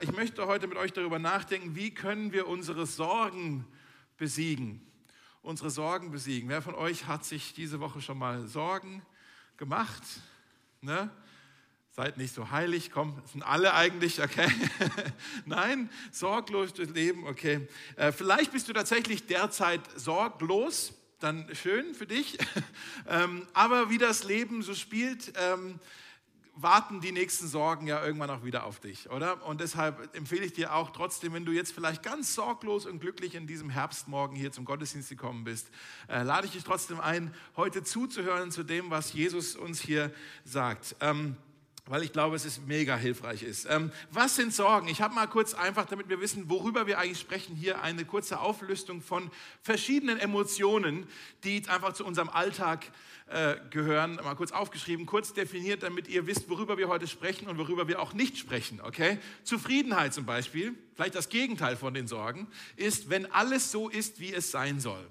Ich möchte heute mit euch darüber nachdenken, wie können wir unsere Sorgen besiegen. Unsere Sorgen besiegen. Wer von euch hat sich diese Woche schon mal Sorgen gemacht? Ne? Seid nicht so heilig, komm, sind alle eigentlich, okay? Nein, sorglos durchs Leben, okay. Äh, vielleicht bist du tatsächlich derzeit sorglos, dann schön für dich. ähm, aber wie das Leben so spielt, ähm, warten die nächsten Sorgen ja irgendwann auch wieder auf dich, oder? Und deshalb empfehle ich dir auch trotzdem, wenn du jetzt vielleicht ganz sorglos und glücklich in diesem Herbstmorgen hier zum Gottesdienst gekommen bist, äh, lade ich dich trotzdem ein, heute zuzuhören zu dem, was Jesus uns hier sagt. Ähm, weil ich glaube, es ist mega hilfreich ist. Ähm, was sind Sorgen? Ich habe mal kurz einfach, damit wir wissen, worüber wir eigentlich sprechen, hier eine kurze Auflistung von verschiedenen Emotionen, die einfach zu unserem Alltag äh, gehören. Mal kurz aufgeschrieben, kurz definiert, damit ihr wisst, worüber wir heute sprechen und worüber wir auch nicht sprechen. Okay? Zufriedenheit zum Beispiel, vielleicht das Gegenteil von den Sorgen, ist, wenn alles so ist, wie es sein soll.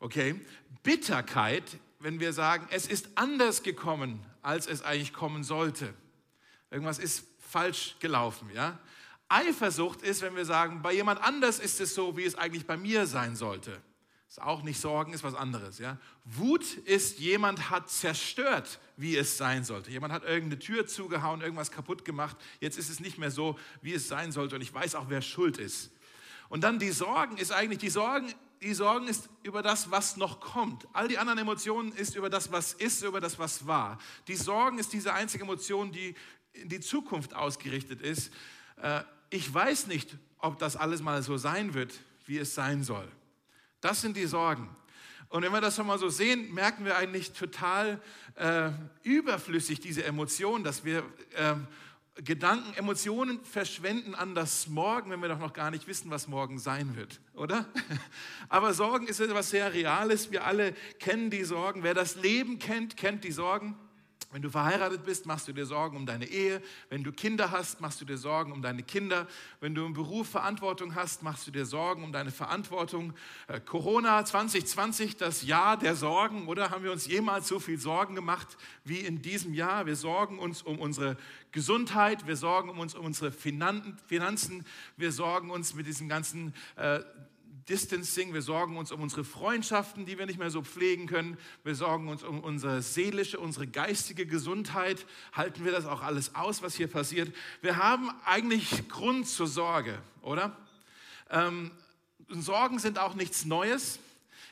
Okay? Bitterkeit, wenn wir sagen, es ist anders gekommen, als es eigentlich kommen sollte. Irgendwas ist falsch gelaufen, ja? Eifersucht ist, wenn wir sagen, bei jemand anders ist es so, wie es eigentlich bei mir sein sollte. Ist auch nicht Sorgen, ist was anderes. Ja? Wut ist, jemand hat zerstört, wie es sein sollte. Jemand hat irgendeine Tür zugehauen, irgendwas kaputt gemacht. Jetzt ist es nicht mehr so, wie es sein sollte. Und ich weiß auch, wer schuld ist. Und dann die Sorgen ist eigentlich, die Sorgen, die Sorgen ist über das, was noch kommt. All die anderen Emotionen ist über das, was ist, über das, was war. Die Sorgen ist diese einzige Emotion, die in die Zukunft ausgerichtet ist. Äh, ich weiß nicht, ob das alles mal so sein wird, wie es sein soll. Das sind die Sorgen. Und wenn wir das schon mal so sehen, merken wir eigentlich total äh, überflüssig diese Emotionen, dass wir äh, Gedanken, Emotionen verschwenden an das Morgen, wenn wir doch noch gar nicht wissen, was morgen sein wird, oder? Aber Sorgen ist etwas sehr Reales. Wir alle kennen die Sorgen. Wer das Leben kennt, kennt die Sorgen. Wenn du verheiratet bist, machst du dir Sorgen um deine Ehe. Wenn du Kinder hast, machst du dir Sorgen um deine Kinder. Wenn du im Beruf Verantwortung hast, machst du dir Sorgen um deine Verantwortung. Äh, Corona 2020, das Jahr der Sorgen, oder haben wir uns jemals so viel Sorgen gemacht wie in diesem Jahr? Wir sorgen uns um unsere Gesundheit, wir sorgen uns um unsere Finanzen, wir sorgen uns mit diesem ganzen äh, Distancing, wir sorgen uns um unsere Freundschaften, die wir nicht mehr so pflegen können, wir sorgen uns um unsere seelische, unsere geistige Gesundheit, halten wir das auch alles aus, was hier passiert. Wir haben eigentlich Grund zur Sorge, oder? Ähm, Sorgen sind auch nichts Neues.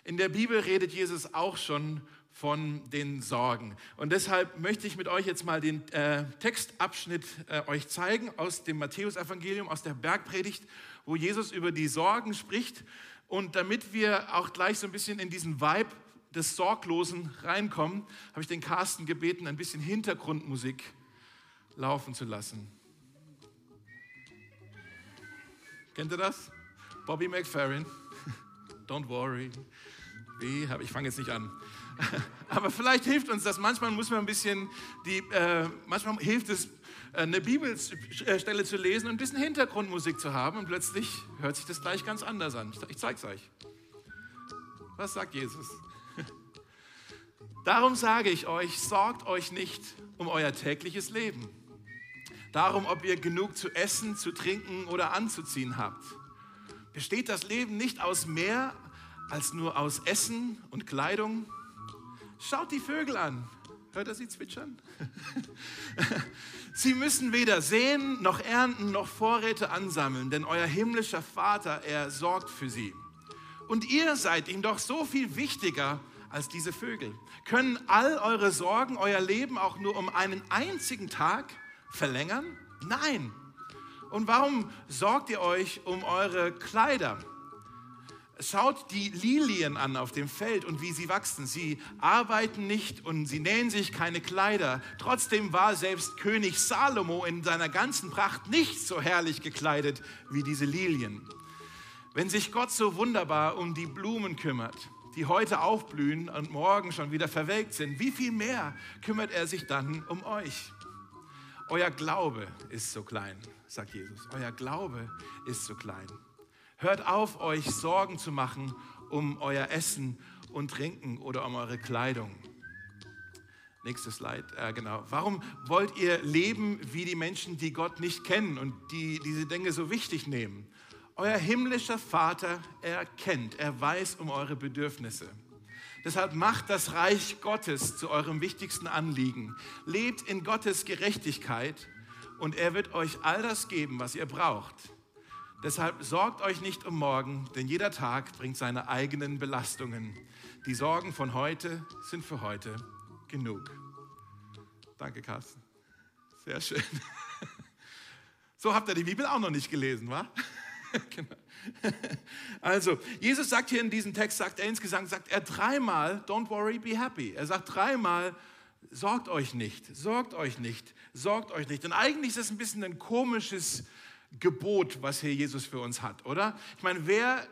In der Bibel redet Jesus auch schon von den Sorgen. Und deshalb möchte ich mit euch jetzt mal den äh, Textabschnitt äh, euch zeigen aus dem Matthäusevangelium, aus der Bergpredigt, wo Jesus über die Sorgen spricht. Und damit wir auch gleich so ein bisschen in diesen Vibe des Sorglosen reinkommen, habe ich den Carsten gebeten, ein bisschen Hintergrundmusik laufen zu lassen. Kennt ihr das? Bobby McFerrin. Don't worry. Ich fange jetzt nicht an. Aber vielleicht hilft uns das. Manchmal muss man ein bisschen, die, äh, manchmal hilft es, eine Bibelstelle zu lesen und ein bisschen Hintergrundmusik zu haben und plötzlich hört sich das gleich ganz anders an. Ich zeige es euch. Was sagt Jesus? Darum sage ich euch, sorgt euch nicht um euer tägliches Leben. Darum, ob ihr genug zu essen, zu trinken oder anzuziehen habt. Besteht das Leben nicht aus mehr als nur aus Essen und Kleidung? Schaut die Vögel an. Hört er sie zwitschern? sie müssen weder sehen, noch ernten, noch Vorräte ansammeln, denn euer himmlischer Vater, er sorgt für sie. Und ihr seid ihm doch so viel wichtiger als diese Vögel. Können all eure Sorgen euer Leben auch nur um einen einzigen Tag verlängern? Nein. Und warum sorgt ihr euch um eure Kleider? Schaut die Lilien an auf dem Feld und wie sie wachsen. Sie arbeiten nicht und sie nähen sich keine Kleider. Trotzdem war selbst König Salomo in seiner ganzen Pracht nicht so herrlich gekleidet wie diese Lilien. Wenn sich Gott so wunderbar um die Blumen kümmert, die heute aufblühen und morgen schon wieder verwelkt sind, wie viel mehr kümmert er sich dann um euch? Euer Glaube ist so klein, sagt Jesus. Euer Glaube ist so klein. Hört auf, euch Sorgen zu machen um euer Essen und Trinken oder um eure Kleidung. Nächstes Slide, äh, genau. Warum wollt ihr leben wie die Menschen, die Gott nicht kennen und die diese Dinge so wichtig nehmen? Euer himmlischer Vater, er kennt, er weiß um eure Bedürfnisse. Deshalb macht das Reich Gottes zu eurem wichtigsten Anliegen. Lebt in Gottes Gerechtigkeit und er wird euch all das geben, was ihr braucht. Deshalb sorgt euch nicht um morgen, denn jeder Tag bringt seine eigenen Belastungen. Die Sorgen von heute sind für heute genug. Danke, Carsten. Sehr schön. So habt ihr die Bibel auch noch nicht gelesen, wa? genau. Also, Jesus sagt hier in diesem Text, sagt er insgesamt, sagt er dreimal, don't worry, be happy. Er sagt dreimal, sorgt euch nicht, sorgt euch nicht, sorgt euch nicht. Und eigentlich ist es ein bisschen ein komisches Gebot, was hier Jesus für uns hat, oder? Ich meine, wer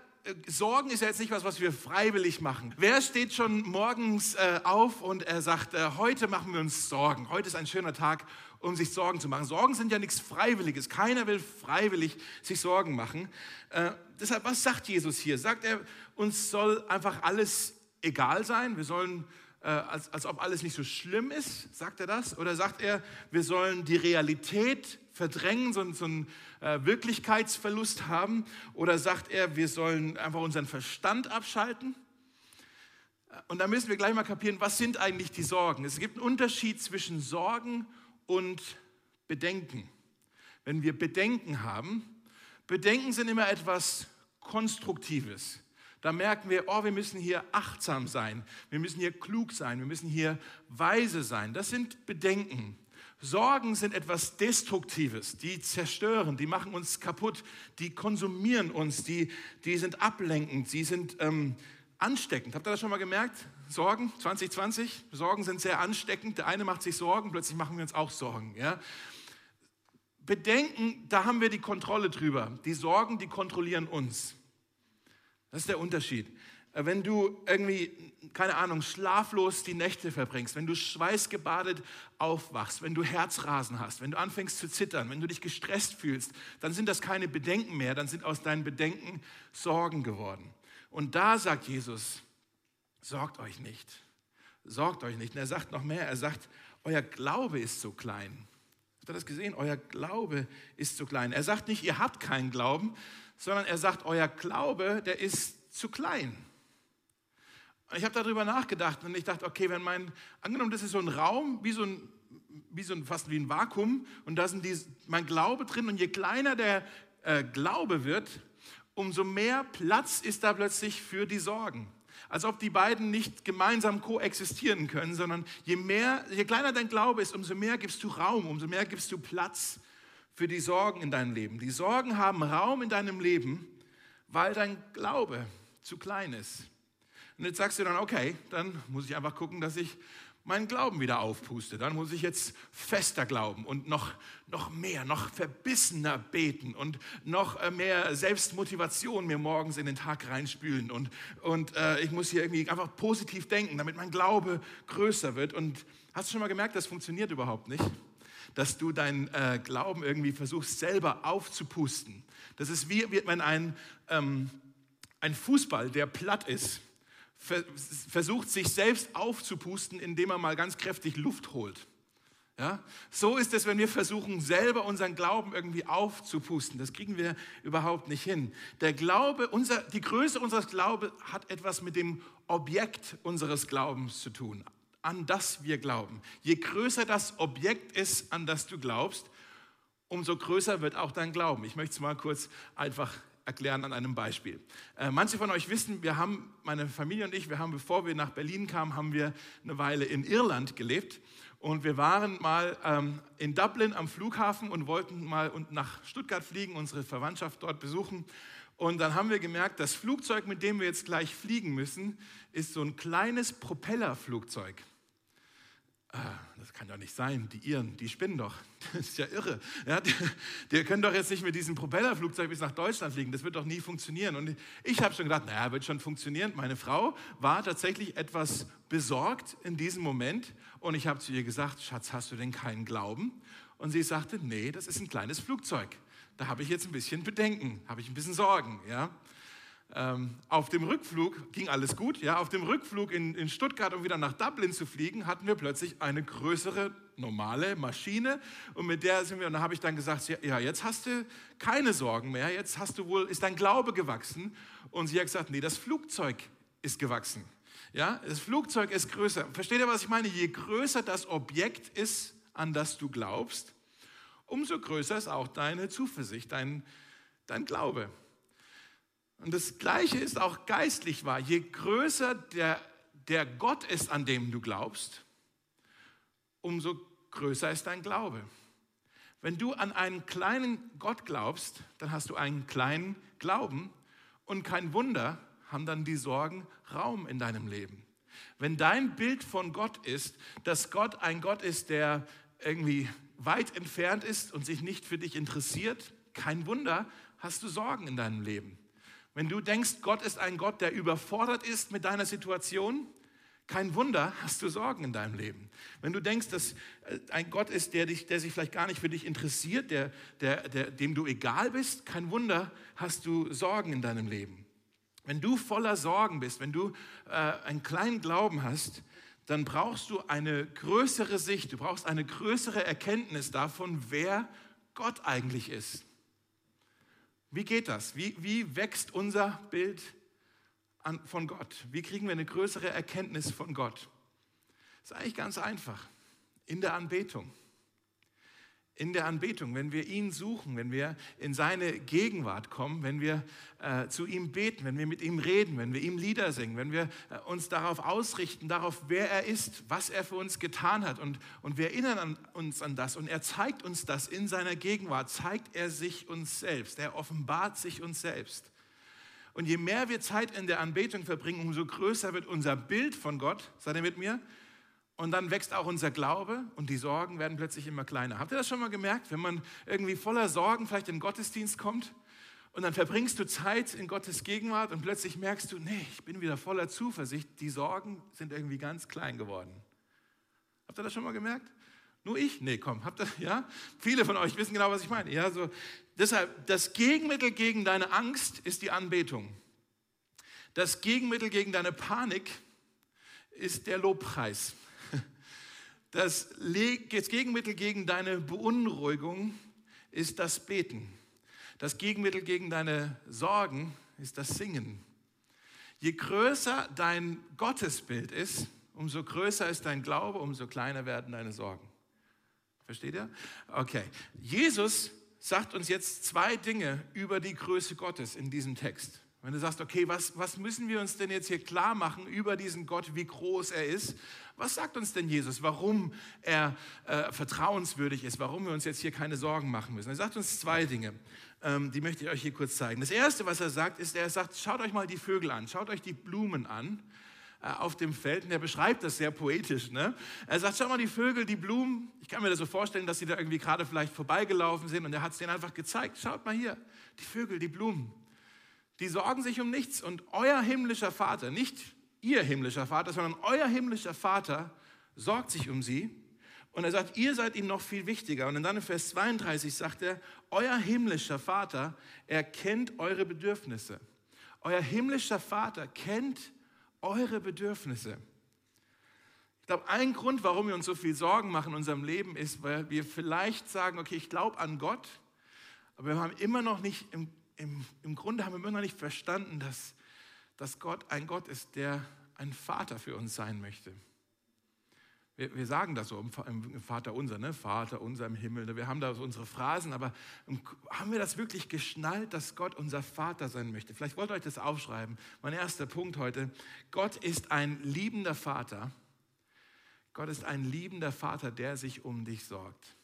Sorgen ist ja jetzt nicht was, was wir freiwillig machen. Wer steht schon morgens äh, auf und er sagt, äh, heute machen wir uns Sorgen. Heute ist ein schöner Tag, um sich Sorgen zu machen. Sorgen sind ja nichts Freiwilliges. Keiner will freiwillig sich Sorgen machen. Äh, deshalb, was sagt Jesus hier? Sagt er, uns soll einfach alles egal sein? Wir sollen äh, als, als ob alles nicht so schlimm ist, sagt er das? Oder sagt er, wir sollen die Realität verdrängen, so, so einen äh, Wirklichkeitsverlust haben? Oder sagt er, wir sollen einfach unseren Verstand abschalten? Und da müssen wir gleich mal kapieren, was sind eigentlich die Sorgen? Es gibt einen Unterschied zwischen Sorgen und Bedenken. Wenn wir Bedenken haben, Bedenken sind immer etwas Konstruktives. Da merken wir, oh, wir müssen hier achtsam sein, wir müssen hier klug sein, wir müssen hier weise sein. Das sind Bedenken. Sorgen sind etwas Destruktives, die zerstören, die machen uns kaputt, die konsumieren uns, die, die sind ablenkend, sie sind ähm, ansteckend. Habt ihr das schon mal gemerkt? Sorgen 2020, Sorgen sind sehr ansteckend. Der eine macht sich Sorgen, plötzlich machen wir uns auch Sorgen. Ja? Bedenken, da haben wir die Kontrolle drüber. Die Sorgen, die kontrollieren uns. Das ist der Unterschied. Äh, wenn du irgendwie, keine Ahnung, schlaflos die Nächte verbringst, wenn du schweißgebadet aufwachst, wenn du Herzrasen hast, wenn du anfängst zu zittern, wenn du dich gestresst fühlst, dann sind das keine Bedenken mehr, dann sind aus deinen Bedenken Sorgen geworden. Und da sagt Jesus, sorgt euch nicht, sorgt euch nicht. Und er sagt noch mehr, er sagt, euer Glaube ist so klein. Habt ihr das gesehen? Euer Glaube ist so klein. Er sagt nicht, ihr habt keinen Glauben, sondern er sagt, euer Glaube, der ist zu klein. Und ich habe darüber nachgedacht und ich dachte, okay, wenn mein, angenommen, das ist so ein Raum, wie so ein, wie so ein fast wie ein Vakuum und da sind die, mein Glaube drin und je kleiner der äh, Glaube wird, umso mehr Platz ist da plötzlich für die Sorgen. Als ob die beiden nicht gemeinsam koexistieren können, sondern je mehr, je kleiner dein Glaube ist, umso mehr gibst du Raum, umso mehr gibst du Platz für die Sorgen in deinem Leben. Die Sorgen haben Raum in deinem Leben, weil dein Glaube zu klein ist. Und jetzt sagst du dann, okay, dann muss ich einfach gucken, dass ich meinen Glauben wieder aufpuste. Dann muss ich jetzt fester glauben und noch, noch mehr, noch verbissener beten und noch äh, mehr Selbstmotivation mir morgens in den Tag reinspülen. Und, und äh, ich muss hier irgendwie einfach positiv denken, damit mein Glaube größer wird. Und hast du schon mal gemerkt, das funktioniert überhaupt nicht? dass du deinen äh, Glauben irgendwie versuchst selber aufzupusten. Das ist wie, wenn ein, ähm, ein Fußball, der platt ist, versucht sich selbst aufzupusten, indem er mal ganz kräftig Luft holt. Ja? So ist es, wenn wir versuchen, selber unseren Glauben irgendwie aufzupusten. Das kriegen wir überhaupt nicht hin. Der Glaube, unser, die Größe unseres Glaubens hat etwas mit dem Objekt unseres Glaubens zu tun an das wir glauben. Je größer das Objekt ist, an das du glaubst, umso größer wird auch dein Glauben. Ich möchte es mal kurz einfach erklären an einem Beispiel. Äh, manche von euch wissen, wir haben, meine Familie und ich, wir haben, bevor wir nach Berlin kamen, haben wir eine Weile in Irland gelebt. Und wir waren mal ähm, in Dublin am Flughafen und wollten mal nach Stuttgart fliegen, unsere Verwandtschaft dort besuchen. Und dann haben wir gemerkt, das Flugzeug, mit dem wir jetzt gleich fliegen müssen, ist so ein kleines Propellerflugzeug das kann doch nicht sein, die Iren, die spinnen doch. Das ist ja irre. Ja, die, die, können doch jetzt nicht mit diesem Propellerflugzeug bis nach Deutschland fliegen. Das wird doch nie funktionieren. Und ich habe schon gedacht, naja, wird schon funktionieren. Meine Frau war tatsächlich etwas besorgt in diesem Moment. Und ich habe zu ihr gesagt, Schatz, hast du denn keinen Glauben? Und sie sagte, nee, das ist ein kleines Flugzeug. Da habe ich jetzt ein bisschen Bedenken, habe ich ein bisschen Sorgen. Ja? Ähm, auf dem Rückflug ging alles gut. Ja, auf dem Rückflug in, in Stuttgart, um wieder nach Dublin zu fliegen, hatten wir plötzlich eine größere normale Maschine und mit der sind wir. Und da habe ich dann gesagt, ja, jetzt hast du keine Sorgen mehr. Jetzt hast du wohl ist dein Glaube gewachsen. Und sie hat gesagt, nee, das Flugzeug ist gewachsen. Ja, das Flugzeug ist größer. Versteht ihr, was ich meine? Je größer das Objekt ist, an das du glaubst, umso größer ist auch deine Zuversicht, dein, dein Glaube. Und das Gleiche ist auch geistlich wahr. Je größer der, der Gott ist, an dem du glaubst, umso größer ist dein Glaube. Wenn du an einen kleinen Gott glaubst, dann hast du einen kleinen Glauben und kein Wunder, haben dann die Sorgen Raum in deinem Leben. Wenn dein Bild von Gott ist, dass Gott ein Gott ist, der irgendwie weit entfernt ist und sich nicht für dich interessiert, kein Wunder, hast du Sorgen in deinem Leben. Wenn du denkst, Gott ist ein Gott, der überfordert ist mit deiner Situation, kein Wunder, hast du Sorgen in deinem Leben. Wenn du denkst, dass äh, ein Gott ist, der, dich, der sich vielleicht gar nicht für dich interessiert, der, der, der, dem du egal bist, kein Wunder, hast du Sorgen in deinem Leben. Wenn du voller Sorgen bist, wenn du äh, einen kleinen Glauben hast, dann brauchst du eine größere Sicht, du brauchst eine größere Erkenntnis davon, wer Gott eigentlich ist. Wie geht das? Wie, wie wächst unser Bild an, von Gott? Wie kriegen wir eine größere Erkenntnis von Gott? Das ist eigentlich ganz einfach. In der Anbetung in der Anbetung, wenn wir ihn suchen, wenn wir in seine Gegenwart kommen, wenn wir äh, zu ihm beten, wenn wir mit ihm reden, wenn wir ihm Lieder singen, wenn wir äh, uns darauf ausrichten, darauf, wer er ist, was er für uns getan hat und, und wir erinnern an, uns an das und er zeigt uns das in seiner Gegenwart, zeigt er sich uns selbst, er offenbart sich uns selbst. Und je mehr wir Zeit in der Anbetung verbringen, umso größer wird unser Bild von Gott. Seid ihr mit mir? Und dann wächst auch unser Glaube und die Sorgen werden plötzlich immer kleiner. Habt ihr das schon mal gemerkt? Wenn man irgendwie voller Sorgen vielleicht in den Gottesdienst kommt und dann verbringst du Zeit in Gottes Gegenwart und plötzlich merkst du, nee, ich bin wieder voller Zuversicht, die Sorgen sind irgendwie ganz klein geworden. Habt ihr das schon mal gemerkt? Nur ich? Nee, komm, habt ihr, ja? Viele von euch wissen genau, was ich meine. Ja, so, deshalb, das Gegenmittel gegen deine Angst ist die Anbetung. Das Gegenmittel gegen deine Panik ist der Lobpreis. Das, Gegenmittel gegen deine Beunruhigung ist das Beten. Das Gegenmittel gegen deine Sorgen ist das Singen. Je größer dein Gottesbild ist, umso größer ist dein Glaube, umso kleiner werden deine Sorgen. Versteht ihr? Okay. Jesus sagt uns jetzt zwei Dinge über die Größe Gottes in diesem Text. Wenn du sagst, okay, was, was müssen wir uns denn jetzt hier klar machen über diesen Gott, wie groß er ist? Was sagt uns denn Jesus, warum er äh, vertrauenswürdig ist, warum wir uns jetzt hier keine Sorgen machen müssen? Er sagt uns zwei Dinge, ähm, die möchte ich euch hier kurz zeigen. Das Erste, was er sagt, ist, er sagt, schaut euch mal die Vögel an, schaut euch die Blumen an äh, auf dem Feld. Und er beschreibt das sehr poetisch. Ne? Er sagt, schau mal, die Vögel, die Blumen. Ich kann mir das so vorstellen, dass sie da irgendwie gerade vielleicht vorbeigelaufen sind. Und er hat es denen einfach gezeigt. Schaut mal hier, die Vögel, die Blumen die sorgen sich um nichts. Und euer himmlischer Vater, nicht ihr himmlischer Vater, sondern euer himmlischer Vater sorgt sich um sie. Und er sagt, ihr seid ihm noch viel wichtiger. Und dann in Vers 32 sagt er, euer himmlischer Vater, er kennt eure Bedürfnisse. Euer himmlischer Vater kennt eure Bedürfnisse. Ich glaube, ein Grund, warum wir uns so viel Sorgen machen in unserem Leben, ist, weil wir vielleicht sagen, okay, ich glaube an Gott, aber wir haben immer noch nicht im im, im Grunde haben wir immer noch nicht verstanden, dass, dass Gott ein Gott ist, der ein Vater für uns sein möchte. Wir, wir sagen das so im, im Vater unser, ne? Vater unser im Himmel. Ne? Wir haben da so unsere Phrasen, aber haben wir das wirklich geschnallt, dass Gott unser Vater sein möchte? Vielleicht wollt ihr euch das aufschreiben. Mein erster Punkt heute. Gott ist ein liebender Vater. Gott ist ein liebender Vater, der sich um dich sorgt.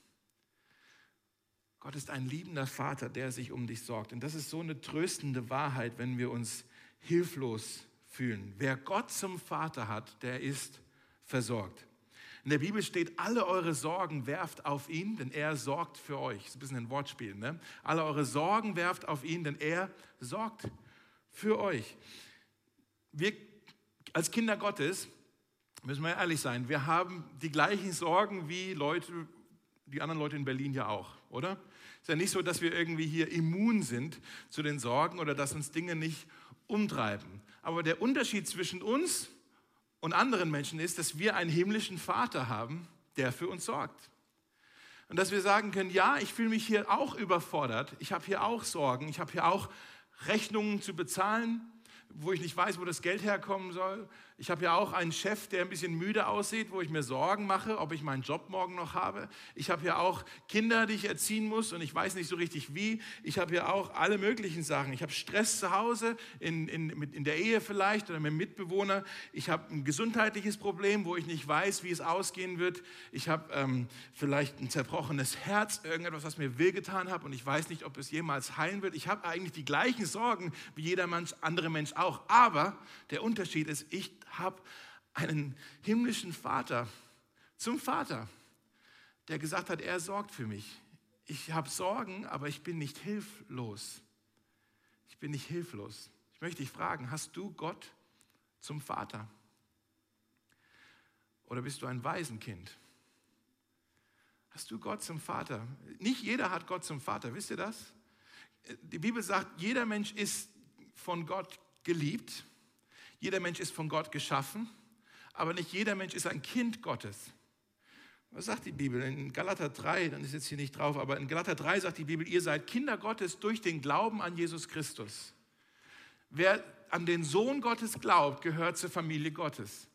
Gott ist ein liebender Vater, der sich um dich sorgt. Und das ist so eine tröstende Wahrheit, wenn wir uns hilflos fühlen. Wer Gott zum Vater hat, der ist versorgt. In der Bibel steht, alle eure Sorgen werft auf ihn, denn er sorgt für euch. Das ist ein bisschen ein Wortspiel. Ne? Alle eure Sorgen werft auf ihn, denn er sorgt für euch. Wir als Kinder Gottes, müssen wir ehrlich sein, wir haben die gleichen Sorgen wie Leute, die anderen Leute in Berlin ja auch, oder? Es ist ja nicht so, dass wir irgendwie hier immun sind zu den Sorgen oder dass uns Dinge nicht umtreiben. Aber der Unterschied zwischen uns und anderen Menschen ist, dass wir einen himmlischen Vater haben, der für uns sorgt. Und dass wir sagen können, ja, ich fühle mich hier auch überfordert, ich habe hier auch Sorgen, ich habe hier auch Rechnungen zu bezahlen, wo ich nicht weiß, wo das Geld herkommen soll. Ich habe ja auch einen Chef, der ein bisschen müde aussieht, wo ich mir Sorgen mache, ob ich meinen Job morgen noch habe. Ich habe ja auch Kinder, die ich erziehen muss und ich weiß nicht so richtig wie. Ich habe ja auch alle möglichen Sachen. Ich habe Stress zu Hause, in, in, in der Ehe vielleicht oder mit Mitbewohner. Ich habe ein gesundheitliches Problem, wo ich nicht weiß, wie es ausgehen wird. Ich habe ähm, vielleicht ein zerbrochenes Herz, irgendetwas, was mir wehgetan hat und ich weiß nicht, ob es jemals heilen wird. Ich habe eigentlich die gleichen Sorgen wie jeder andere Mensch auch. Aber der Unterschied ist, ich habe einen himmlischen Vater zum Vater, der gesagt hat, er sorgt für mich. Ich habe Sorgen, aber ich bin nicht hilflos. Ich bin nicht hilflos. Ich möchte dich fragen, hast du Gott zum Vater? Oder bist du ein Waisenkind? Hast du Gott zum Vater? Nicht jeder hat Gott zum Vater, wisst ihr das? Die Bibel sagt, jeder Mensch ist von Gott geliebt jeder Mensch ist von Gott geschaffen, aber nicht jeder Mensch ist ein Kind Gottes. Was sagt die Bibel? In Galater 3, dann ist jetzt hier nicht drauf, aber in Galater 3 sagt die Bibel, ihr seid Kinder Gottes durch den Glauben an Jesus Christus. Wer an den Sohn Gottes glaubt, gehört zur Familie Gottes.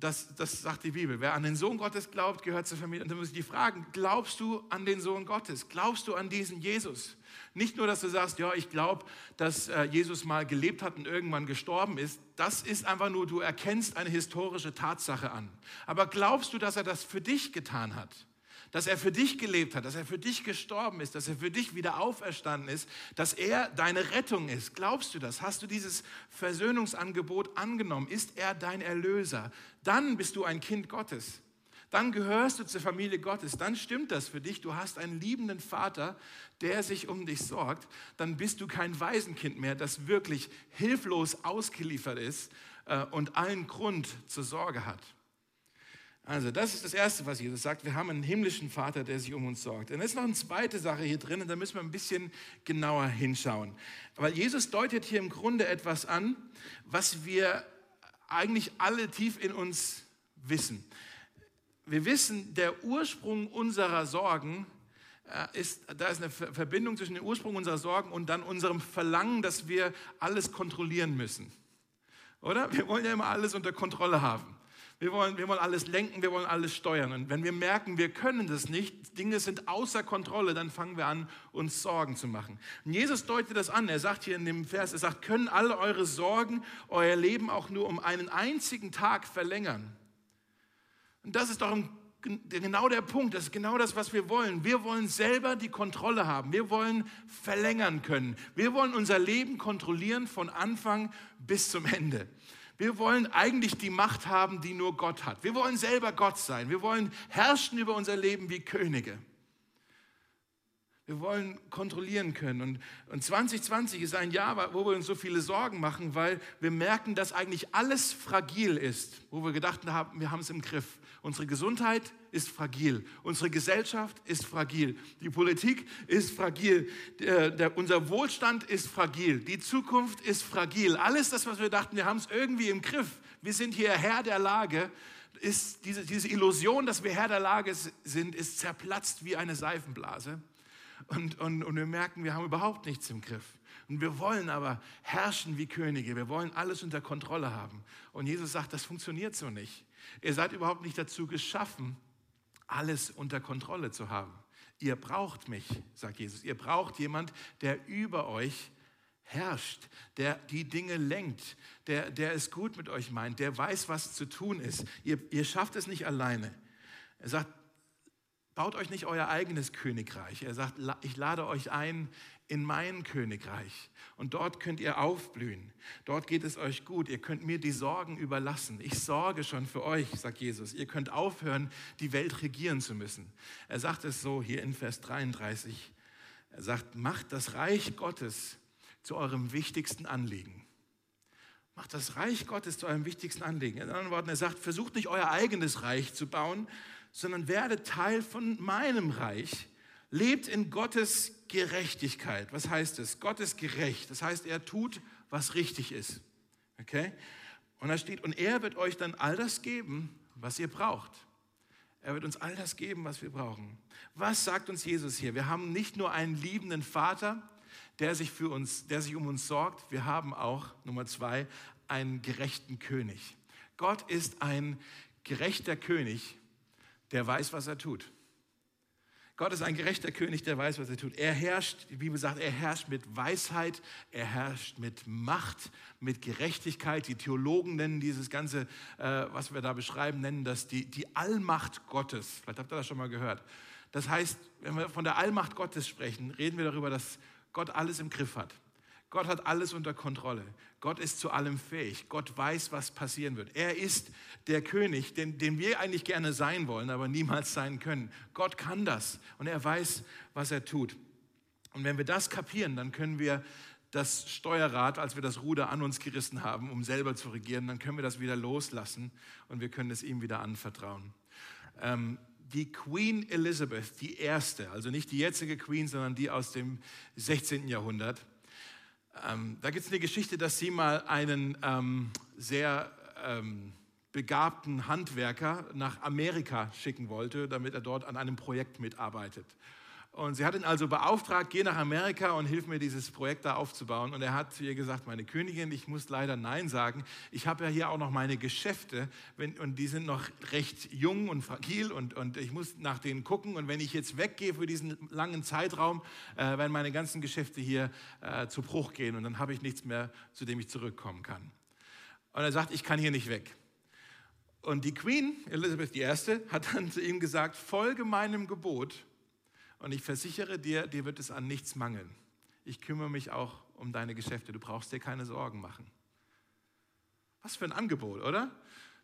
Das, das sagt die Bibel. Wer an den Sohn Gottes glaubt, gehört zur Familie. Und dann muss ich die fragen, glaubst du an den Sohn Gottes? Glaubst du an diesen Jesus? Nicht nur, dass du sagst, ja, ich glaube, dass äh, Jesus mal gelebt hat und irgendwann gestorben ist. Das ist einfach nur, du erkennst eine historische Tatsache an. Aber glaubst du, dass er das für dich getan hat? Dass er für dich gelebt hat, dass er für dich gestorben ist, dass er für dich wieder auferstanden ist, dass er deine Rettung ist. Glaubst du das? Hast du dieses Versöhnungsangebot angenommen? Ist er dein Erlöser? Dann bist du ein Kind Gottes dann gehörst du zur Familie Gottes, dann stimmt das für dich, du hast einen liebenden Vater, der sich um dich sorgt, dann bist du kein Waisenkind mehr, das wirklich hilflos ausgeliefert ist äh, und allen Grund zur Sorge hat. Also, das ist das Erste, was Jesus sagt. Wir haben einen himmlischen Vater, der sich um uns sorgt. Und es ist noch eine zweite Sache hier drin, und da müssen wir ein bisschen genauer hinschauen. Weil Jesus deutet hier im Grunde etwas an, was wir eigentlich alle tief in uns wissen wir wissen, der Ursprung unserer Sorgen äh, ist, da ist eine Verbindung zwischen dem Ursprung unserer Sorgen und dann unserem Verlangen, dass wir alles kontrollieren müssen. Oder? Wir wollen ja immer alles unter Kontrolle haben. Wir wollen, wir wollen alles lenken, wir wollen alles steuern. Und wenn wir merken, wir können das nicht, Dinge sind außer Kontrolle, dann fangen wir an, uns Sorgen zu machen. Und Jesus deutet das an. Er sagt hier in dem Vers, er sagt, können alle eure Sorgen euer Leben auch nur um einen einzigen Tag verlängern? Und das ist doch genau der Punkt, das ist genau das, was wir wollen. Wir wollen selber die Kontrolle haben. Wir wollen verlängern können. Wir wollen unser Leben kontrollieren von Anfang bis zum Ende. Wir wollen eigentlich die Macht haben, die nur Gott hat. Wir wollen selber Gott sein. Wir wollen herrschen über unser Leben wie Könige. Wir wollen kontrollieren können. Und, und 2020 ist ein Jahr, wo wir uns so viele Sorgen machen, weil wir merken, dass eigentlich alles fragil ist, wo wir gedacht haben, wir haben es im Griff. Unsere Gesundheit ist fragil. Unsere Gesellschaft ist fragil. Die Politik ist fragil. Der, der, unser Wohlstand ist fragil. Die Zukunft ist fragil. Alles das, was wir dachten, wir haben es irgendwie im Griff. Wir sind hier Herr der Lage. Ist diese, diese Illusion, dass wir Herr der Lage sind, ist zerplatzt wie eine Seifenblase und, und, und wir merken, wir haben überhaupt nichts im Griff. Und wir wollen aber herrschen wie Könige. Wir wollen alles unter Kontrolle haben. Und Jesus sagt, das funktioniert so nicht. Ihr seid überhaupt nicht dazu geschaffen, alles unter Kontrolle zu haben. Ihr braucht mich, sagt Jesus. Ihr braucht jemand, der über euch herrscht, der die Dinge lenkt, der, der es gut mit euch meint, der weiß, was zu tun ist. Ihr, ihr schafft es nicht alleine. Er sagt, Baut euch nicht euer eigenes Königreich. Er sagt, ich lade euch ein in mein Königreich. Und dort könnt ihr aufblühen. Dort geht es euch gut. Ihr könnt mir die Sorgen überlassen. Ich sorge schon für euch, sagt Jesus. Ihr könnt aufhören, die Welt regieren zu müssen. Er sagt es so hier in Vers 33. Er sagt, macht das Reich Gottes zu eurem wichtigsten Anliegen. Macht das Reich Gottes zu eurem wichtigsten Anliegen. In anderen Worten, er sagt, versucht nicht euer eigenes Reich zu bauen, sondern werdet Teil von meinem Reich. Lebt in Gottes Gerechtigkeit. Was heißt es? Gott ist gerecht. Das heißt, er tut, was richtig ist. Okay? Und da steht, und er wird euch dann all das geben, was ihr braucht. Er wird uns all das geben, was wir brauchen. Was sagt uns Jesus hier? Wir haben nicht nur einen liebenden Vater, der sich für uns, der sich um uns sorgt. Wir haben auch, Nummer zwei, einen gerechten König. Gott ist ein gerechter König, der weiß, was er tut. Gott ist ein gerechter König, der weiß, was er tut. Er herrscht, die Bibel sagt, er herrscht mit Weisheit, er herrscht mit Macht, mit Gerechtigkeit. Die Theologen nennen dieses Ganze, äh, was wir da beschreiben, nennen das die, die Allmacht Gottes. Vielleicht habt ihr das schon mal gehört. Das heißt, wenn wir von der Allmacht Gottes sprechen, reden wir darüber, dass Gott alles im Griff hat. Gott hat alles unter Kontrolle. Gott ist zu allem fähig. Gott weiß, was passieren wird. Er ist der König, den, den wir eigentlich gerne sein wollen, aber niemals sein können. Gott kann das und er weiß, was er tut. Und wenn wir das kapieren, dann können wir das Steuerrad, als wir das Ruder an uns gerissen haben, um selber zu regieren, dann können wir das wieder loslassen und wir können es ihm wieder anvertrauen. Ähm, die Queen Elizabeth, die erste, also nicht die jetzige Queen, sondern die aus dem 16. Jahrhundert, ähm, da gibt es eine Geschichte, dass sie mal einen ähm, sehr ähm, begabten Handwerker nach Amerika schicken wollte, damit er dort an einem Projekt mitarbeitet. Und sie hat ihn also beauftragt, geh nach Amerika und hilf mir, dieses Projekt da aufzubauen. Und er hat zu ihr gesagt, meine Königin, ich muss leider Nein sagen. Ich habe ja hier auch noch meine Geschäfte wenn, und die sind noch recht jung und fragil und, und ich muss nach denen gucken. Und wenn ich jetzt weggehe für diesen langen Zeitraum, äh, werden meine ganzen Geschäfte hier äh, zu Bruch gehen und dann habe ich nichts mehr, zu dem ich zurückkommen kann. Und er sagt, ich kann hier nicht weg. Und die Queen, Elizabeth I., hat dann zu ihm gesagt, folge meinem Gebot und ich versichere dir, dir wird es an nichts mangeln. Ich kümmere mich auch um deine Geschäfte. Du brauchst dir keine Sorgen machen. Was für ein Angebot, oder?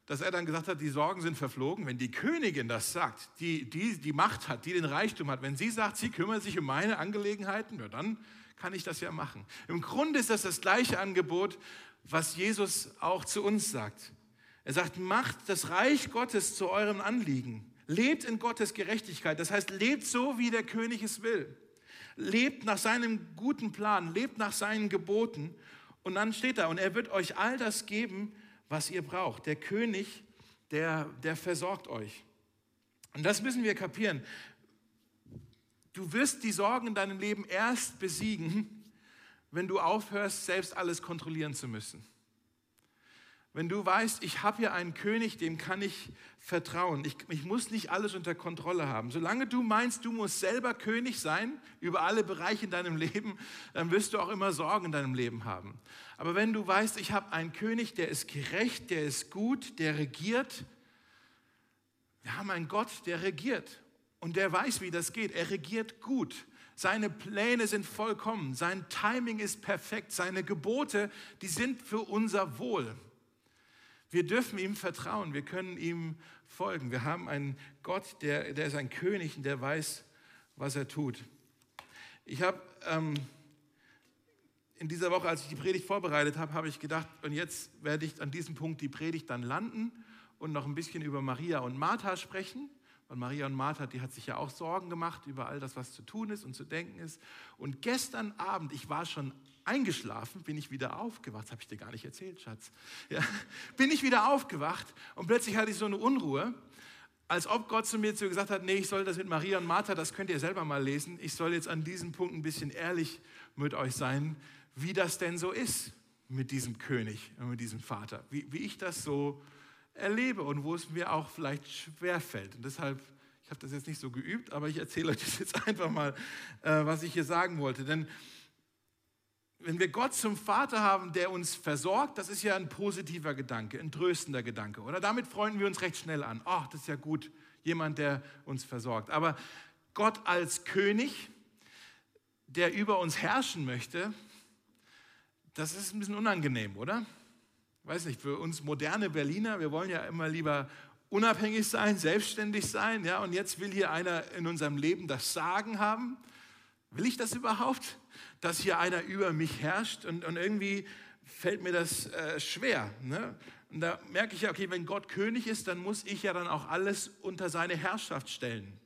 Dass er dann gesagt hat, die Sorgen sind verflogen. Wenn die Königin das sagt, die, die die Macht hat, die den Reichtum hat, wenn sie sagt, sie kümmert sich um meine Angelegenheiten, ja, dann kann ich das ja machen. Im Grunde ist das das gleiche Angebot, was Jesus auch zu uns sagt. Er sagt, macht das Reich Gottes zu eurem Anliegen. Lebt in Gottes Gerechtigkeit. Das heißt, lebt so, wie der König es will. Lebt nach seinem guten Plan, lebt nach seinen Geboten. Und dann steht da, und er wird euch all das geben, was ihr braucht. Der König, der, der versorgt euch. Und das müssen wir kapieren. Du wirst die Sorgen in deinem Leben erst besiegen, wenn du aufhörst, selbst alles kontrollieren zu müssen. Wenn du weißt, ich habe hier einen König, dem kann ich vertrauen. Ich, ich, muss nicht alles unter Kontrolle haben. Solange du meinst, du musst selber König sein über alle Bereiche in deinem Leben, dann wirst du auch immer Sorgen in deinem Leben haben. Aber wenn du weißt, ich habe einen König, der ist gerecht, der ist gut, der regiert, wir haben einen Gott, der regiert und der weiß, wie das geht. Er regiert gut. Seine Pläne sind vollkommen, sein Timing ist perfekt, seine Gebote, die sind für unser Wohl. Wir dürfen ihm vertrauen, wir können ihm folgen. Wir haben einen Gott, der, der ist ein König und der weiß, was er tut. Ich habe ähm, in dieser Woche, als ich die Predigt vorbereitet habe, habe ich gedacht, und jetzt werde ich an diesem Punkt die Predigt dann landen und noch ein bisschen über Maria und Martha sprechen. Und Maria und Martha, die hat sich ja auch Sorgen gemacht über all das, was zu tun ist und zu denken ist. Und gestern Abend, ich war schon eingeschlafen, bin ich wieder aufgewacht. Das habe ich dir gar nicht erzählt, Schatz. Ja, bin ich wieder aufgewacht und plötzlich hatte ich so eine Unruhe, als ob Gott zu mir gesagt hat, nee, ich soll das mit Maria und Martha, das könnt ihr selber mal lesen. Ich soll jetzt an diesem Punkt ein bisschen ehrlich mit euch sein, wie das denn so ist mit diesem König und mit diesem Vater. Wie, wie ich das so erlebe und wo es mir auch vielleicht schwer fällt. Und deshalb, ich habe das jetzt nicht so geübt, aber ich erzähle euch das jetzt einfach mal, äh, was ich hier sagen wollte. Denn wenn wir Gott zum Vater haben, der uns versorgt, das ist ja ein positiver Gedanke, ein tröstender Gedanke, oder? Damit freuen wir uns recht schnell an. Ach, das ist ja gut, jemand, der uns versorgt. Aber Gott als König, der über uns herrschen möchte, das ist ein bisschen unangenehm, oder? Weiß nicht, für uns moderne Berliner, wir wollen ja immer lieber unabhängig sein, selbstständig sein, ja, und jetzt will hier einer in unserem Leben das Sagen haben. Will ich das überhaupt? dass hier einer über mich herrscht und, und irgendwie fällt mir das äh, schwer. Ne? Und da merke ich ja, okay, wenn Gott König ist, dann muss ich ja dann auch alles unter seine Herrschaft stellen.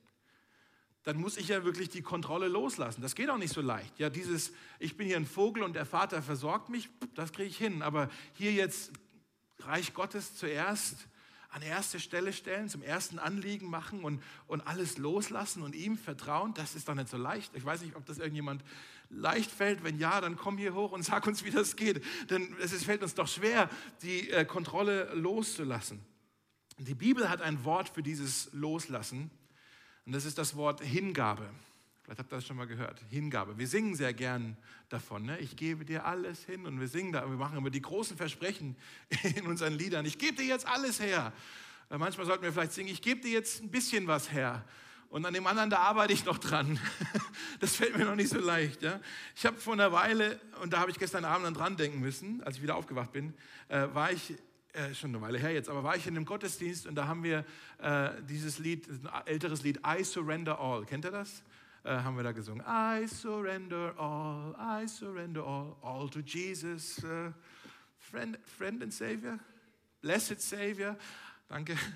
dann muss ich ja wirklich die Kontrolle loslassen. Das geht auch nicht so leicht. Ja, dieses, ich bin hier ein Vogel und der Vater versorgt mich, das kriege ich hin. Aber hier jetzt Reich Gottes zuerst an erste Stelle stellen, zum ersten Anliegen machen und, und alles loslassen und ihm vertrauen, das ist doch nicht so leicht. Ich weiß nicht, ob das irgendjemand leicht fällt. Wenn ja, dann komm hier hoch und sag uns, wie das geht. Denn es fällt uns doch schwer, die äh, Kontrolle loszulassen. Die Bibel hat ein Wort für dieses Loslassen und das ist das Wort Hingabe. Vielleicht habt ihr das schon mal gehört. Hingabe. Wir singen sehr gern davon. Ne? Ich gebe dir alles hin und wir singen da, wir machen immer die großen Versprechen in unseren Liedern. Ich gebe dir jetzt alles her. Äh, manchmal sollten wir vielleicht singen, ich gebe dir jetzt ein bisschen was her. Und an dem anderen, da arbeite ich noch dran. Das fällt mir noch nicht so leicht. Ja? Ich habe vor einer Weile, und da habe ich gestern Abend dran denken müssen, als ich wieder aufgewacht bin, äh, war ich äh, schon eine Weile her jetzt, aber war ich in einem Gottesdienst und da haben wir äh, dieses Lied, ein älteres Lied, I Surrender All. Kennt ihr das? Äh, haben wir da gesungen. I surrender all, I surrender all, all to Jesus, uh, friend, friend and Savior, blessed Savior. Danke.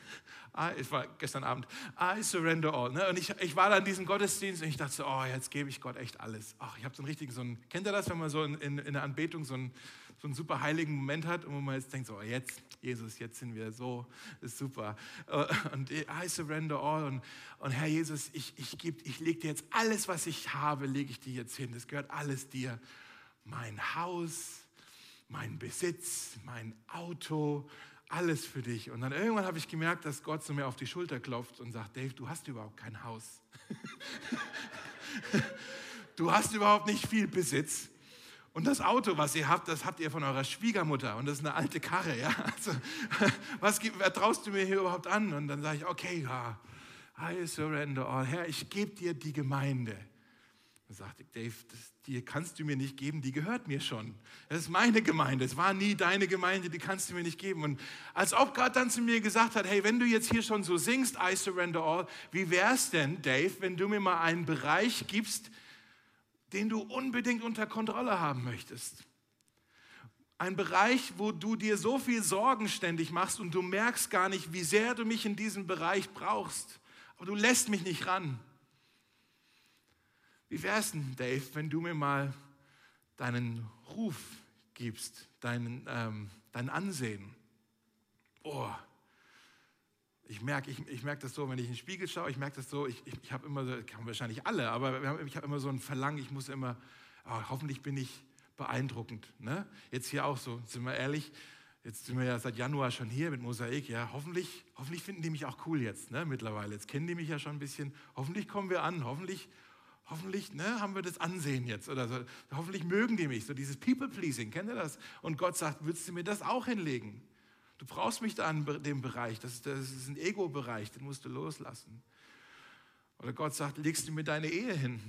Ich war gestern Abend. I surrender all. Ne? Und ich, ich war da in diesem Gottesdienst und ich dachte so, oh, jetzt gebe ich Gott echt alles. Ach, ich habe so einen richtigen, so einen, kennt ihr das, wenn man so in, in, in der Anbetung so einen, so einen super heiligen Moment hat und wo man jetzt denkt, so, oh, jetzt, Jesus, jetzt sind wir so, ist super. Äh, und I surrender all. Und, und Herr Jesus, ich, ich, ich lege dir jetzt alles, was ich habe, lege ich dir jetzt hin. Das gehört alles dir. Mein Haus, mein Besitz, mein Auto, alles für dich. Und dann irgendwann habe ich gemerkt, dass Gott zu mir auf die Schulter klopft und sagt, Dave, du hast überhaupt kein Haus. du hast überhaupt nicht viel Besitz. Und das Auto, was ihr habt, das habt ihr von eurer Schwiegermutter und das ist eine alte Karre. Ja? Also, was traust du mir hier überhaupt an? Und dann sage ich, okay, ja, I surrender all. Herr, ich gebe dir die Gemeinde. Dann sagte ich, Dave, das, die kannst du mir nicht geben, die gehört mir schon. Das ist meine Gemeinde, es war nie deine Gemeinde, die kannst du mir nicht geben. Und als ob Gott dann zu mir gesagt hat, hey, wenn du jetzt hier schon so singst, I surrender all, wie wäre es denn, Dave, wenn du mir mal einen Bereich gibst, den du unbedingt unter Kontrolle haben möchtest? Ein Bereich, wo du dir so viel Sorgen ständig machst und du merkst gar nicht, wie sehr du mich in diesem Bereich brauchst. Aber du lässt mich nicht ran. Wie wäre es denn, Dave, wenn du mir mal deinen Ruf gibst, deinen, ähm, dein Ansehen? Oh, ich merke ich, ich merk das so, wenn ich in den Spiegel schaue, ich merke das so, ich, ich, ich habe immer so, haben wahrscheinlich alle, aber ich habe immer so ein Verlangen, ich muss immer, oh, hoffentlich bin ich beeindruckend. Ne? Jetzt hier auch so, sind wir ehrlich, jetzt sind wir ja seit Januar schon hier mit Mosaik, ja, hoffentlich, hoffentlich finden die mich auch cool jetzt, ne, mittlerweile. Jetzt kennen die mich ja schon ein bisschen, hoffentlich kommen wir an, hoffentlich Hoffentlich ne, haben wir das Ansehen jetzt oder so. Hoffentlich mögen die mich. So dieses People-Pleasing, kennt ihr das? Und Gott sagt, würdest du mir das auch hinlegen? Du brauchst mich da in dem Bereich. Das ist, das ist ein Ego-Bereich, den musst du loslassen. Oder Gott sagt, legst du mir deine Ehe hin?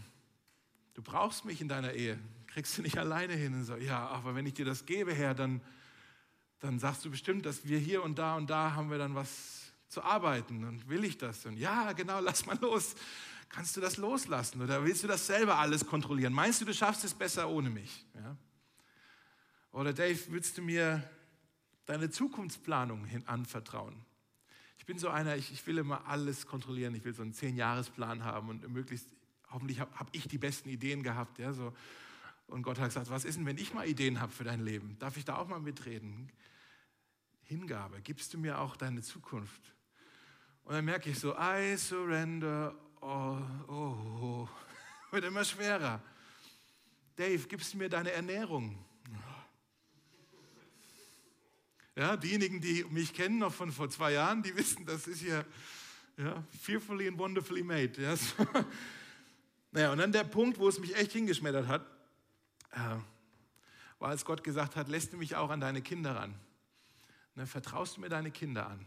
Du brauchst mich in deiner Ehe. Kriegst du nicht alleine hin. Und so, ja, aber wenn ich dir das gebe, Herr, dann, dann sagst du bestimmt, dass wir hier und da und da haben wir dann was zu arbeiten. Und will ich das? Und ja, genau, lass mal los. Kannst du das loslassen oder willst du das selber alles kontrollieren? Meinst du, du schaffst es besser ohne mich? Ja? Oder Dave, willst du mir deine Zukunftsplanung hin anvertrauen? Ich bin so einer, ich, ich will immer alles kontrollieren. Ich will so einen Zehn-Jahres-Plan haben und möglichst, hoffentlich habe hab ich die besten Ideen gehabt. Ja, so. Und Gott hat gesagt, was ist denn, wenn ich mal Ideen habe für dein Leben? Darf ich da auch mal mitreden? Hingabe, gibst du mir auch deine Zukunft? Und dann merke ich so, I surrender oh, oh, oh, wird immer schwerer. Dave, gibst du mir deine Ernährung? Ja, diejenigen, die mich kennen, noch von vor zwei Jahren, die wissen, das ist ja, ja fearfully and wonderfully made. Ja. Naja, und dann der Punkt, wo es mich echt hingeschmettert hat, äh, war, als Gott gesagt hat, lässt du mich auch an deine Kinder ran? Ne, vertraust du mir deine Kinder an?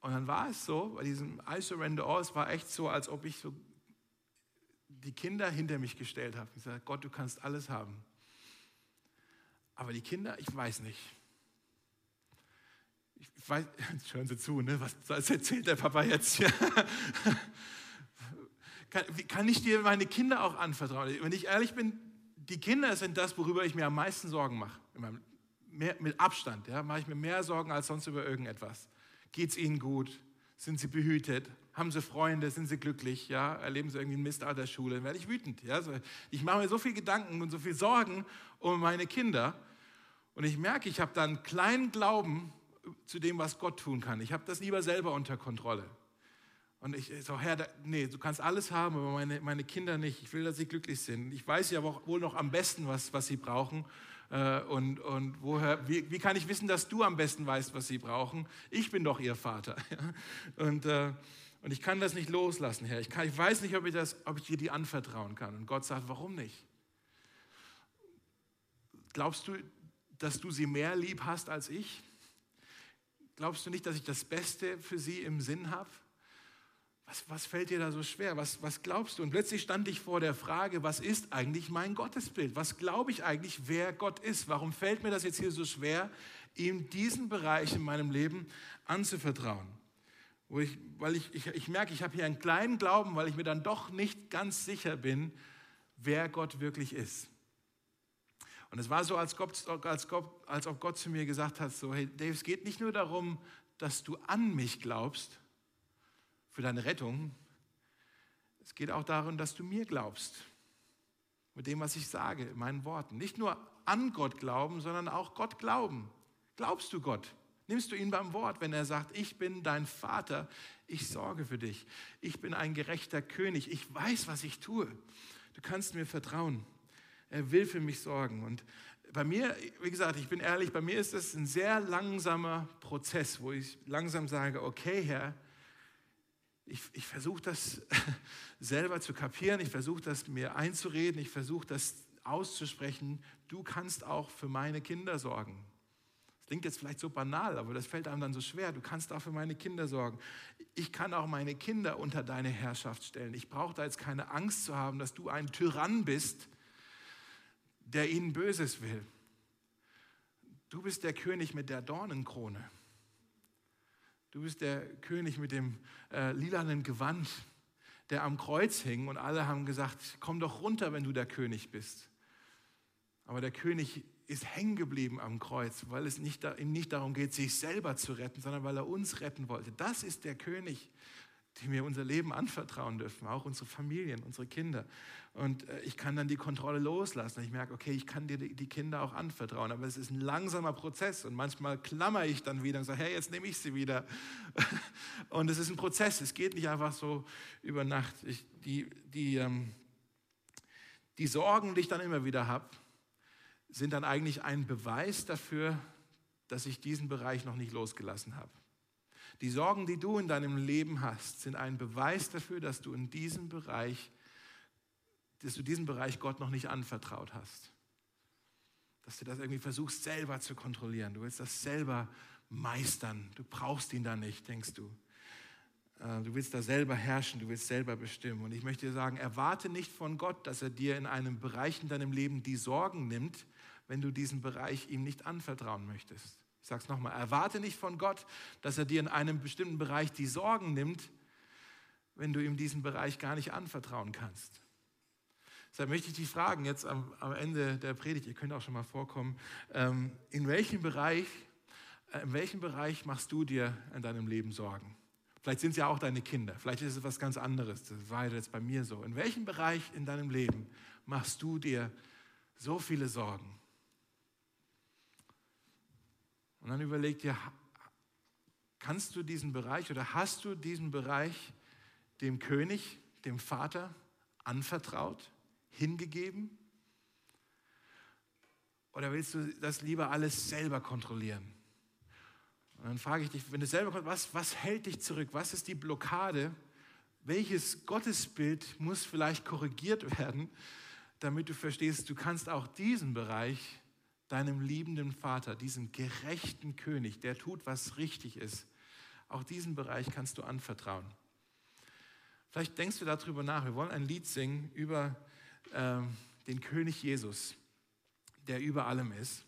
Und dann war es so, bei diesem I surrender all, es war echt so, als ob ich so die Kinder hinter mich gestellt habe. Ich sage, Gott, du kannst alles haben. Aber die Kinder, ich weiß nicht. Weiß, hören Sie zu, ne? was erzählt der Papa jetzt hier? kann, kann ich dir meine Kinder auch anvertrauen? Wenn ich ehrlich bin, die Kinder sind das, worüber ich mir am meisten Sorgen mache. Mehr, mit Abstand ja, mache ich mir mehr Sorgen als sonst über irgendetwas. Geht es ihnen gut? Sind sie behütet? Haben sie Freunde? Sind sie glücklich? Ja? Erleben sie irgendwie einen Mist an der Schule? Dann werde ich wütend. Ja? Ich mache mir so viel Gedanken und so viel Sorgen um meine Kinder. Und ich merke, ich habe da einen kleinen Glauben zu dem, was Gott tun kann. Ich habe das lieber selber unter Kontrolle. Und ich so, Herr, da, nee, du kannst alles haben, aber meine, meine Kinder nicht. Ich will, dass sie glücklich sind. Ich weiß ja wohl noch am besten, was, was sie brauchen. Äh, und, und woher, wie, wie kann ich wissen, dass du am besten weißt, was sie brauchen? Ich bin doch ihr Vater. Und, äh, und ich kann das nicht loslassen, Herr. Ich, kann, ich weiß nicht, ob ich, das, ob ich dir die anvertrauen kann. Und Gott sagt, warum nicht? Glaubst du, dass du sie mehr lieb hast als ich? Glaubst du nicht, dass ich das Beste für sie im Sinn habe? Was, was fällt dir da so schwer? Was, was glaubst du? Und plötzlich stand ich vor der Frage, was ist eigentlich mein Gottesbild? Was glaube ich eigentlich, wer Gott ist? Warum fällt mir das jetzt hier so schwer, ihm diesen Bereich in meinem Leben anzuvertrauen? Wo ich, weil ich, ich, ich merke, ich habe hier einen kleinen Glauben, weil ich mir dann doch nicht ganz sicher bin, wer Gott wirklich ist. Und es war so, als, Gott, als, Gott, als ob Gott zu mir gesagt hat, so, hey Dave, es geht nicht nur darum, dass du an mich glaubst, für deine Rettung. Es geht auch darum, dass du mir glaubst. Mit dem, was ich sage, in meinen Worten. Nicht nur an Gott glauben, sondern auch Gott glauben. Glaubst du Gott? Nimmst du ihn beim Wort, wenn er sagt, ich bin dein Vater, ich sorge für dich. Ich bin ein gerechter König, ich weiß, was ich tue. Du kannst mir vertrauen. Er will für mich sorgen. Und bei mir, wie gesagt, ich bin ehrlich, bei mir ist es ein sehr langsamer Prozess, wo ich langsam sage, okay, Herr, ich, ich versuche das selber zu kapieren, ich versuche das mir einzureden, ich versuche das auszusprechen. Du kannst auch für meine Kinder sorgen. Das klingt jetzt vielleicht so banal, aber das fällt einem dann so schwer. Du kannst auch für meine Kinder sorgen. Ich kann auch meine Kinder unter deine Herrschaft stellen. Ich brauche da jetzt keine Angst zu haben, dass du ein Tyrann bist, der ihnen Böses will. Du bist der König mit der Dornenkrone. Du bist der König mit dem äh, lilanen Gewand, der am Kreuz hing und alle haben gesagt, komm doch runter, wenn du der König bist. Aber der König ist hängen geblieben am Kreuz, weil es nicht, ihm nicht darum geht, sich selber zu retten, sondern weil er uns retten wollte. Das ist der König, dem wir unser Leben anvertrauen dürfen, auch unsere Familien, unsere Kinder. Und äh, ich kann dann die Kontrolle loslassen. Ich merke, okay, ich kann dir die Kinder auch anvertrauen, aber es ist ein langsamer Prozess und manchmal klammer ich dann wieder und sage, hey, jetzt nehme ich sie wieder. Und es ist ein Prozess, es geht nicht einfach so über Nacht. Ich, die, die, ähm, die Sorgen, die ich dann immer wieder habe, sind dann eigentlich ein Beweis dafür, dass ich diesen Bereich noch nicht losgelassen habe. Die Sorgen, die du in deinem Leben hast, sind ein Beweis dafür, dass du in diesem Bereich, dass du diesen Bereich Gott noch nicht anvertraut hast. Dass du das irgendwie versuchst selber zu kontrollieren. Du willst das selber meistern. Du brauchst ihn da nicht, denkst du. Äh, du willst da selber herrschen, du willst selber bestimmen. Und ich möchte dir sagen, erwarte nicht von Gott, dass er dir in einem Bereich in deinem Leben die Sorgen nimmt, wenn du diesen Bereich ihm nicht anvertrauen möchtest. Ich sage es nochmal, erwarte nicht von Gott, dass er dir in einem bestimmten Bereich die Sorgen nimmt, wenn du ihm diesen Bereich gar nicht anvertrauen kannst. Deshalb möchte ich dich fragen, jetzt am, am Ende der Predigt, ihr könnt auch schon mal vorkommen, ähm, in welchem Bereich, äh, in welchem Bereich machst du dir in deinem Leben Sorgen? Vielleicht sind es ja auch deine Kinder, vielleicht ist es was ganz anderes, das war jetzt bei mir so. In welchem Bereich in deinem Leben machst du dir so viele Sorgen? Und dann überleg dir, kannst du diesen Bereich oder hast du diesen Bereich dem König, dem Vater anvertraut, hingegeben? Oder willst du das lieber alles selber kontrollieren? Und dann frage ich dich, wenn du selber was, was hält dich zurück? Was ist die Blockade? Welches Gottesbild muss vielleicht korrigiert werden, damit du verstehst, du kannst auch diesen Bereich deinem liebenden Vater, diesem gerechten König, der tut, was richtig ist. Auch diesen Bereich kannst du anvertrauen. Vielleicht denkst du darüber nach. Wir wollen ein Lied singen über äh, den König Jesus, der über allem ist.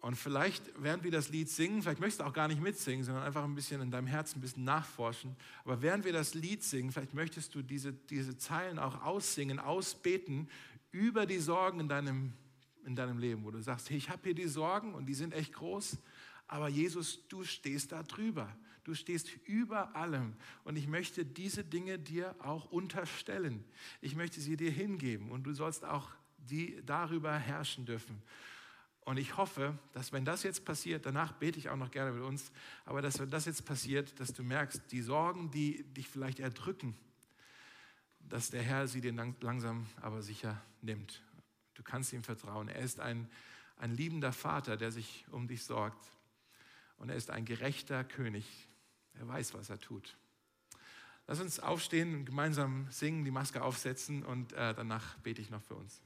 Und vielleicht, während wir das Lied singen, vielleicht möchtest du auch gar nicht mitsingen, sondern einfach ein bisschen in deinem Herzen ein bisschen nachforschen. Aber während wir das Lied singen, vielleicht möchtest du diese, diese Zeilen auch aussingen, ausbeten über die Sorgen in deinem in deinem Leben, wo du sagst, hey, ich habe hier die Sorgen und die sind echt groß, Aber Jesus, du stehst da drüber. Du stehst über allem. Und ich möchte diese Dinge dir auch unterstellen. Ich möchte sie dir hingeben. Und du sollst auch die darüber herrschen dürfen. Und ich hoffe, dass wenn das jetzt passiert, danach bete ich auch noch gerne mit uns, aber dass wenn das jetzt passiert, dass du merkst, die Sorgen, die dich vielleicht erdrücken, dass der Herr sie dir langsam aber sicher nimmt. Du kannst ihm vertrauen. Er ist ein, ein liebender Vater, der sich um dich sorgt. Und er ist ein gerechter König. Er weiß, was er tut. Lass uns aufstehen und gemeinsam singen, die Maske aufsetzen und äh, danach bete ich noch für uns.